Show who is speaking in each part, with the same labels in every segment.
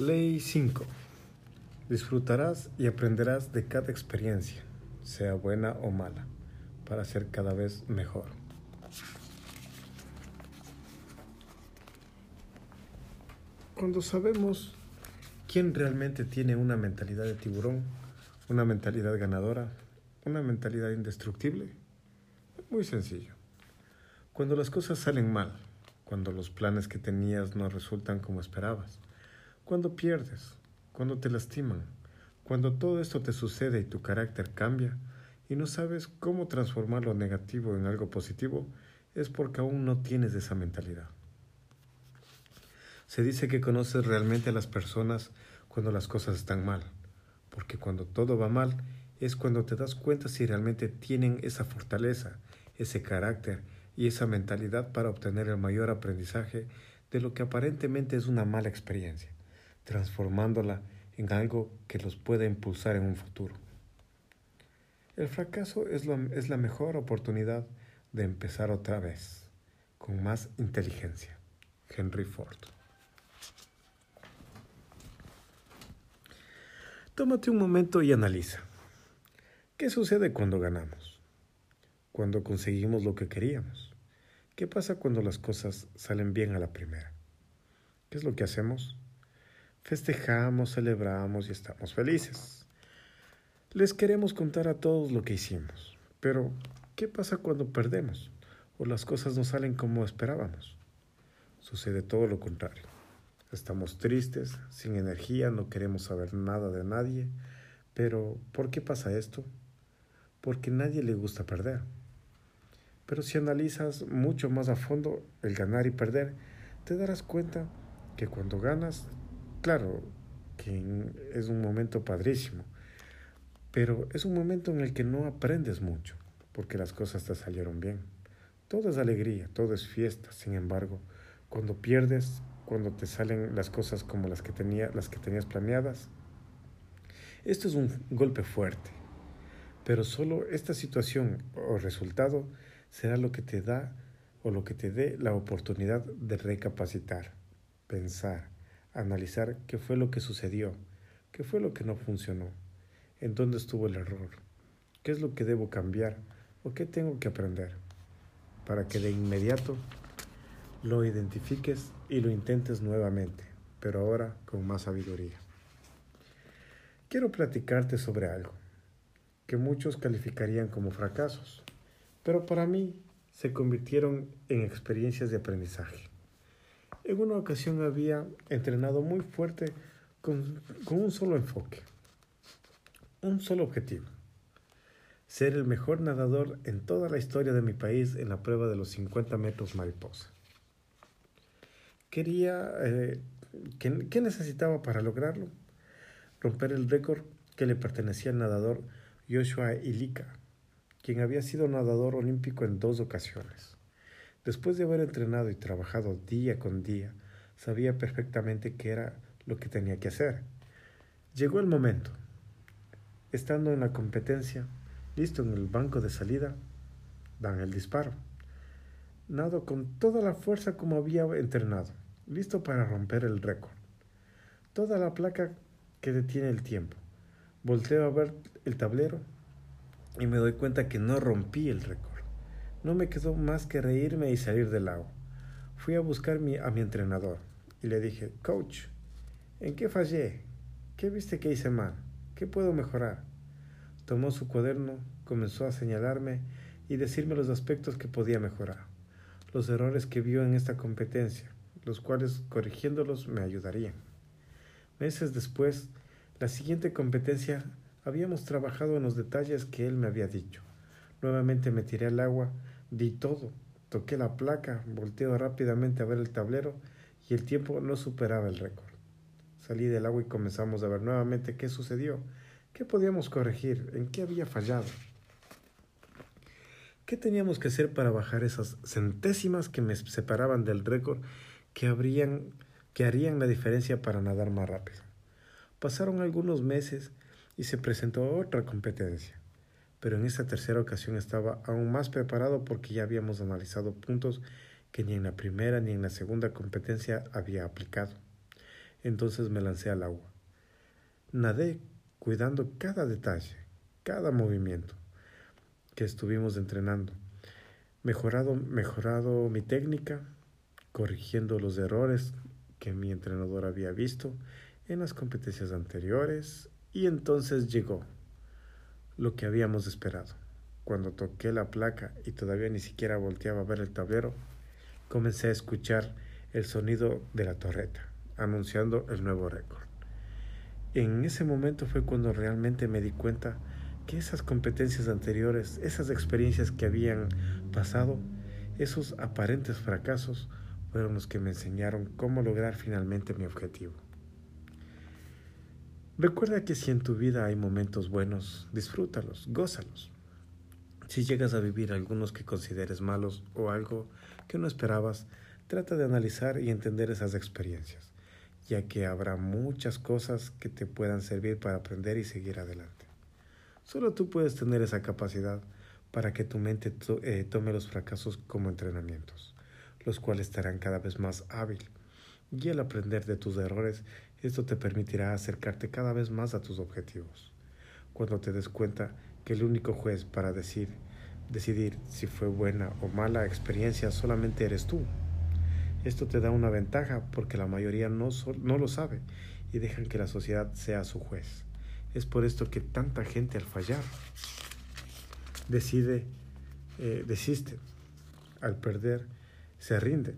Speaker 1: Ley 5. Disfrutarás y aprenderás de cada experiencia, sea buena o mala, para ser cada vez mejor. Cuando sabemos quién realmente tiene una mentalidad de tiburón, una mentalidad ganadora, una mentalidad indestructible, muy sencillo. Cuando las cosas salen mal, cuando los planes que tenías no resultan como esperabas, cuando pierdes, cuando te lastiman, cuando todo esto te sucede y tu carácter cambia y no sabes cómo transformar lo negativo en algo positivo, es porque aún no tienes esa mentalidad. Se dice que conoces realmente a las personas cuando las cosas están mal, porque cuando todo va mal es cuando te das cuenta si realmente tienen esa fortaleza, ese carácter y esa mentalidad para obtener el mayor aprendizaje de lo que aparentemente es una mala experiencia, transformándola en algo que los pueda impulsar en un futuro. El fracaso es, la mejor oportunidad de empezar otra vez, con más inteligencia. Henry Ford. Tómate un momento y analiza. ¿Qué sucede cuando ganamos? Cuando conseguimos lo que queríamos ¿Qué pasa cuando las cosas salen bien a la primera? ¿Qué es lo que hacemos? Festejamos, celebramos y estamos felices. Les queremos contar a todos lo que hicimos, pero ¿qué pasa cuando perdemos o las cosas no salen como esperábamos? Sucede todo lo contrario. Estamos tristes, sin energía, no queremos saber nada de nadie, pero ¿por qué pasa esto? Porque nadie le gusta perder. Pero si analizas mucho más a fondo el ganar y perder, te darás cuenta que cuando ganas, claro, que es un momento padrísimo, pero es un momento en el que no aprendes mucho, porque las cosas te salieron bien. Todo es alegría, todo es fiesta, sin embargo, cuando pierdes, cuando te salen las cosas como las que, tenía, las que tenías planeadas, esto es un golpe fuerte, pero solo esta situación o resultado será lo que te da o lo que te dé la oportunidad de recapacitar, pensar, analizar qué fue lo que sucedió, qué fue lo que no funcionó, en dónde estuvo el error, qué es lo que debo cambiar o qué tengo que aprender, para que de inmediato lo identifiques y lo intentes nuevamente, pero ahora con más sabiduría. Quiero platicarte sobre algo que muchos calificarían como fracasos, pero para mí se convirtieron en experiencias de aprendizaje. En una ocasión había entrenado muy fuerte con, un solo enfoque, un solo objetivo, ser el mejor nadador en toda la historia de mi país en la prueba de los 50 metros mariposa. Quería, eh, ¿qué necesitaba para lograrlo? Romper el récord que le pertenecía al nadador Joshua Ilika quien había sido nadador olímpico en dos ocasiones. Después de haber entrenado y trabajado día con día, sabía perfectamente qué era lo que tenía que hacer. Llegó el momento. Estando en la competencia, listo en el banco de salida, dan el disparo. Nado con toda la fuerza como había entrenado, listo para romper el récord. Toda la placa que detiene el tiempo. Volteo a ver el tablero y me doy cuenta que no rompí el récord. No me quedó más que reírme y salir del lago. Fui a buscar a mi entrenador y le dije, Coach, ¿en qué fallé? ¿Qué viste que hice mal? ¿Qué puedo mejorar? Tomó su cuaderno, comenzó a señalarme y decirme los aspectos que podía mejorar, los errores que vio en esta competencia, los cuales corrigiéndolos me ayudarían. Meses después, la siguiente competencia Habíamos trabajado en los detalles que él me había dicho. Nuevamente me tiré al agua, di todo, toqué la placa, volteo rápidamente a ver el tablero y el tiempo no superaba el récord. Salí del agua y comenzamos a ver nuevamente qué sucedió, qué podíamos corregir, en qué había fallado. ¿Qué teníamos que hacer para bajar esas centésimas que me separaban del récord que, habrían, que harían la diferencia para nadar más rápido? Pasaron algunos meses y se presentó otra competencia. Pero en esta tercera ocasión estaba aún más preparado porque ya habíamos analizado puntos que ni en la primera ni en la segunda competencia había aplicado. Entonces me lancé al agua. Nadé cuidando cada detalle, cada movimiento que estuvimos entrenando. Mejorado, mejorado mi técnica, corrigiendo los errores que mi entrenador había visto en las competencias anteriores y entonces llegó lo que habíamos esperado. Cuando toqué la placa y todavía ni siquiera volteaba a ver el tablero, comencé a escuchar el sonido de la torreta, anunciando el nuevo récord. En ese momento fue cuando realmente me di cuenta que esas competencias anteriores, esas experiencias que habían pasado, esos aparentes fracasos, fueron los que me enseñaron cómo lograr finalmente mi objetivo. Recuerda que si en tu vida hay momentos buenos, disfrútalos, gózalos. Si llegas a vivir algunos que consideres malos o algo que no esperabas, trata de analizar y entender esas experiencias, ya que habrá muchas cosas que te puedan servir para aprender y seguir adelante. Solo tú puedes tener esa capacidad para que tu mente eh, tome los fracasos como entrenamientos, los cuales estarán cada vez más hábil. Y al aprender de tus errores esto te permitirá acercarte cada vez más a tus objetivos. Cuando te des cuenta que el único juez para decir, decidir si fue buena o mala experiencia solamente eres tú. Esto te da una ventaja porque la mayoría no, no lo sabe y dejan que la sociedad sea su juez. Es por esto que tanta gente al fallar decide, eh, desiste, al perder, se rinde.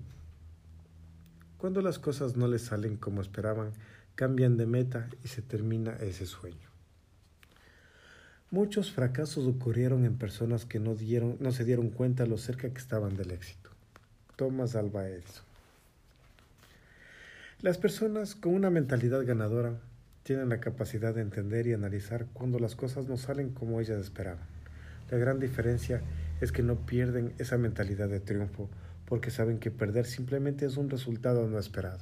Speaker 1: Cuando las cosas no les salen como esperaban, cambian de meta y se termina ese sueño. Muchos fracasos ocurrieron en personas que no, dieron, no se dieron cuenta lo cerca que estaban del éxito. Thomas Alva Edison. Las personas con una mentalidad ganadora tienen la capacidad de entender y analizar cuando las cosas no salen como ellas esperaban. La gran diferencia es que no pierden esa mentalidad de triunfo porque saben que perder simplemente es un resultado no esperado,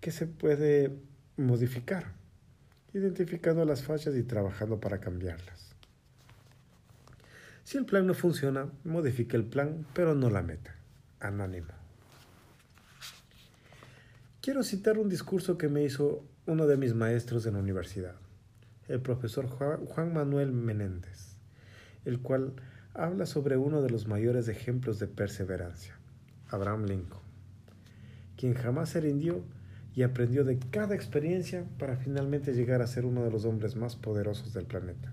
Speaker 1: que se puede modificar, identificando las fallas y trabajando para cambiarlas. Si el plan no funciona, modifique el plan, pero no la meta. Anónimo. Quiero citar un discurso que me hizo uno de mis maestros en la universidad, el profesor Juan Manuel Menéndez, el cual habla sobre uno de los mayores ejemplos de perseverancia, Abraham Lincoln, quien jamás se rindió y aprendió de cada experiencia para finalmente llegar a ser uno de los hombres más poderosos del planeta.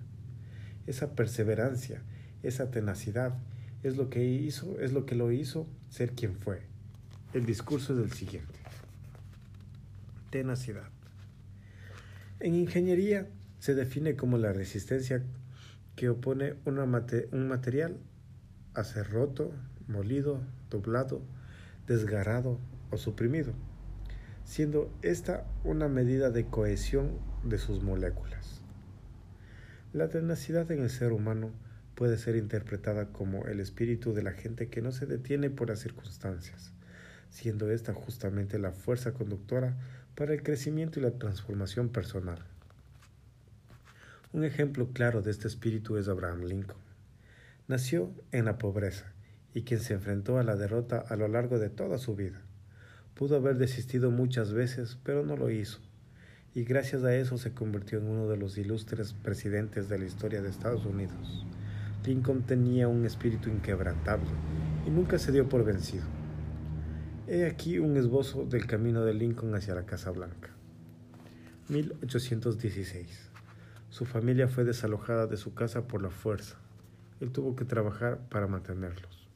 Speaker 1: Esa perseverancia, esa tenacidad es lo que hizo, es lo que lo hizo ser quien fue. El discurso es el siguiente. Tenacidad. En ingeniería se define como la resistencia que opone un material a ser roto, molido, doblado, desgarrado o suprimido siendo esta una medida de cohesión de sus moléculas. La tenacidad en el ser humano puede ser interpretada como el espíritu de la gente que no se detiene por las circunstancias, siendo esta justamente la fuerza conductora para el crecimiento y la transformación personal. Un ejemplo claro de este espíritu es Abraham Lincoln. Nació en la pobreza y quien se enfrentó a la derrota a lo largo de toda su vida. Pudo haber desistido muchas veces, pero no lo hizo, y gracias a eso se convirtió en uno de los ilustres presidentes de la historia de Estados Unidos. Lincoln tenía un espíritu inquebrantable y nunca se dio por vencido. He aquí un esbozo del camino de Lincoln hacia la Casa Blanca. 1816. Su familia fue desalojada de su casa por la fuerza. Él tuvo que trabajar para mantenerlos.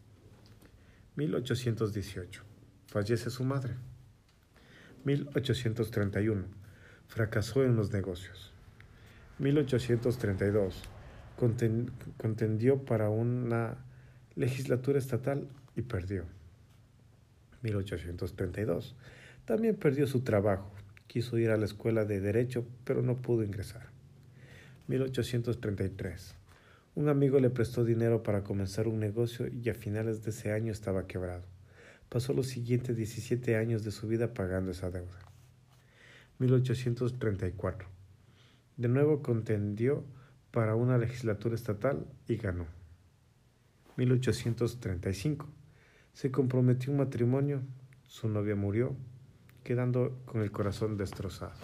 Speaker 1: 1818 fallece su madre. 1831. Fracasó en los negocios. 1832. contendió para una legislatura estatal y perdió. 1832. También perdió su trabajo. Quiso ir a la escuela de derecho, pero no pudo ingresar. 1833. Un amigo le prestó dinero para comenzar un negocio y a finales de ese año estaba quebrado. Pasó los siguientes 17 años de su vida pagando esa deuda. 1834. De nuevo contendió para una legislatura estatal y ganó. 1835. Se comprometió un matrimonio, su novia murió quedando con el corazón destrozado.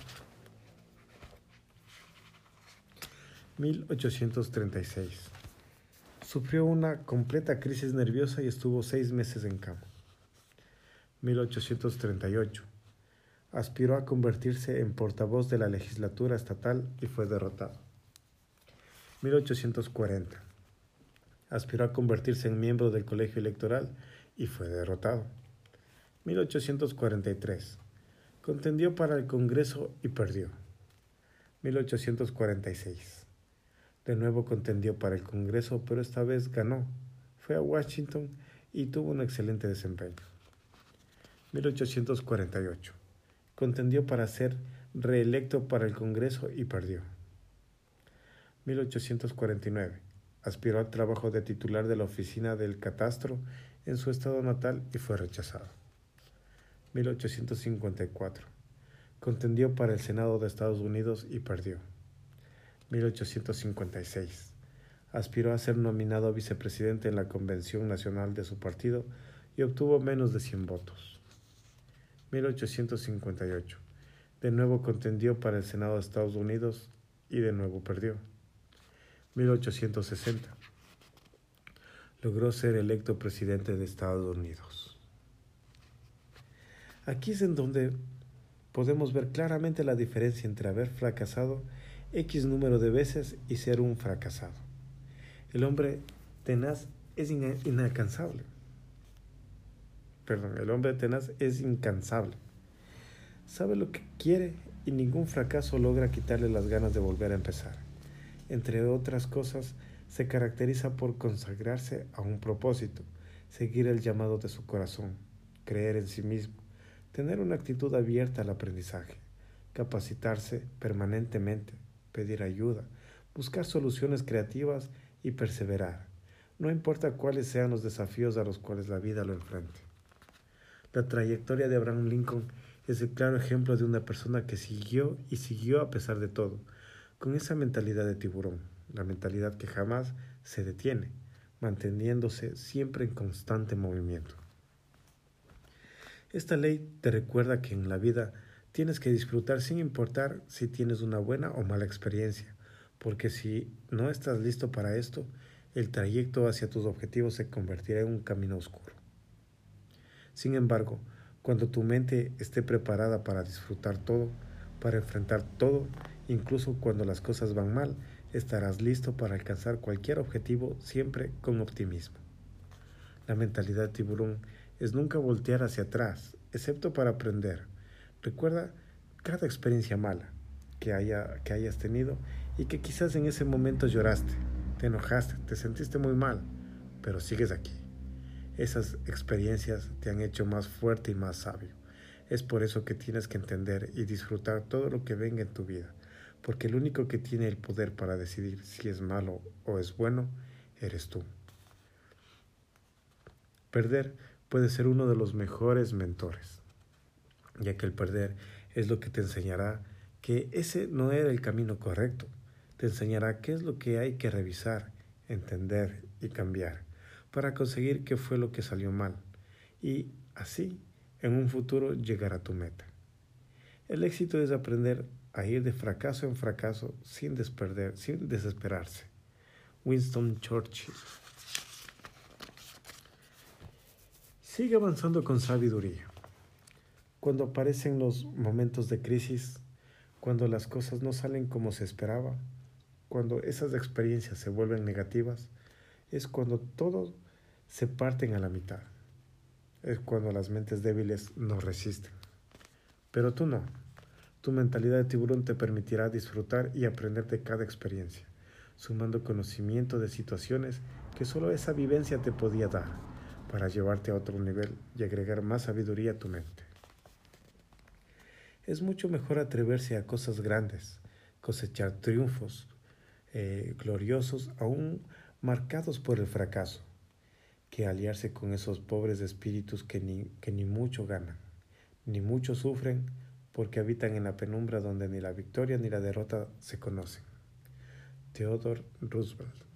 Speaker 1: 1836. Sufrió una completa crisis nerviosa y estuvo seis meses en cama. 1838. Aspiró a convertirse en portavoz de la legislatura estatal y fue derrotado. 1840. Aspiró a convertirse en miembro del colegio electoral y fue derrotado. 1843. Contendió para el Congreso y perdió. 1846. De nuevo contendió para el Congreso, pero esta vez ganó. Fue a Washington y tuvo un excelente desempeño. 1848. Contendió para ser reelecto para el Congreso y perdió. 1849. Aspiró al trabajo de titular de la oficina del catastro en su estado natal y fue rechazado. 1854. Contendió para el Senado de Estados Unidos y perdió. 1856. Aspiró a ser nominado vicepresidente en la Convención Nacional de su partido y obtuvo menos de 100 votos. 1858. De nuevo contendió para el Senado de Estados Unidos y de nuevo perdió. 1860. Logró ser electo presidente de Estados Unidos. Aquí es en donde podemos ver claramente la diferencia entre haber fracasado X número de veces y ser un fracasado. El hombre tenaz es inalcanzable. Perdón, el hombre tenaz es incansable. Sabe lo que quiere y ningún fracaso logra quitarle las ganas de volver a empezar. Entre otras cosas, se caracteriza por consagrarse a un propósito, seguir el llamado de su corazón, creer en sí mismo, tener una actitud abierta al aprendizaje, capacitarse permanentemente, pedir ayuda, buscar soluciones creativas y perseverar, no importa cuáles sean los desafíos a los cuales la vida lo enfrente. La trayectoria de Abraham Lincoln es el claro ejemplo de una persona que siguió y siguió a pesar de todo, con esa mentalidad de tiburón, la mentalidad que jamás se detiene, manteniéndose siempre en constante movimiento. Esta ley te recuerda que en la vida tienes que disfrutar sin importar si tienes una buena o mala experiencia, porque si no estás listo para esto, el trayecto hacia tus objetivos se convertirá en un camino oscuro. Sin embargo, cuando tu mente esté preparada para disfrutar todo, para enfrentar todo, incluso cuando las cosas van mal, estarás listo para alcanzar cualquier objetivo siempre con optimismo. La mentalidad tiburón es nunca voltear hacia atrás, excepto para aprender. Recuerda cada experiencia mala que, haya, que hayas tenido y que quizás en ese momento lloraste, te enojaste, te sentiste muy mal, pero sigues aquí. Esas experiencias te han hecho más fuerte y más sabio. Es por eso que tienes que entender y disfrutar todo lo que venga en tu vida, porque el único que tiene el poder para decidir si es malo o es bueno, eres tú. Perder puede ser uno de los mejores mentores, ya que el perder es lo que te enseñará que ese no era el camino correcto, te enseñará qué es lo que hay que revisar, entender y cambiar para conseguir qué fue lo que salió mal y así en un futuro llegar a tu meta. El éxito es aprender a ir de fracaso en fracaso sin, desperder, sin desesperarse. Winston Churchill. Sigue avanzando con sabiduría. Cuando aparecen los momentos de crisis, cuando las cosas no salen como se esperaba, cuando esas experiencias se vuelven negativas, es cuando todo se parten a la mitad. Es cuando las mentes débiles no resisten. Pero tú no. Tu mentalidad de tiburón te permitirá disfrutar y aprender de cada experiencia, sumando conocimiento de situaciones que solo esa vivencia te podía dar para llevarte a otro nivel y agregar más sabiduría a tu mente. Es mucho mejor atreverse a cosas grandes, cosechar triunfos eh, gloriosos aún marcados por el fracaso, que aliarse con esos pobres espíritus que ni, que ni mucho ganan, ni mucho sufren, porque habitan en la penumbra donde ni la victoria ni la derrota se conocen. Theodore Roosevelt